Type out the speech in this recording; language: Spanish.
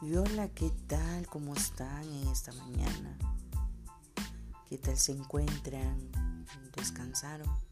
Y hola, ¿qué tal? ¿Cómo están en esta mañana? ¿Qué tal se encuentran? ¿Descansaron?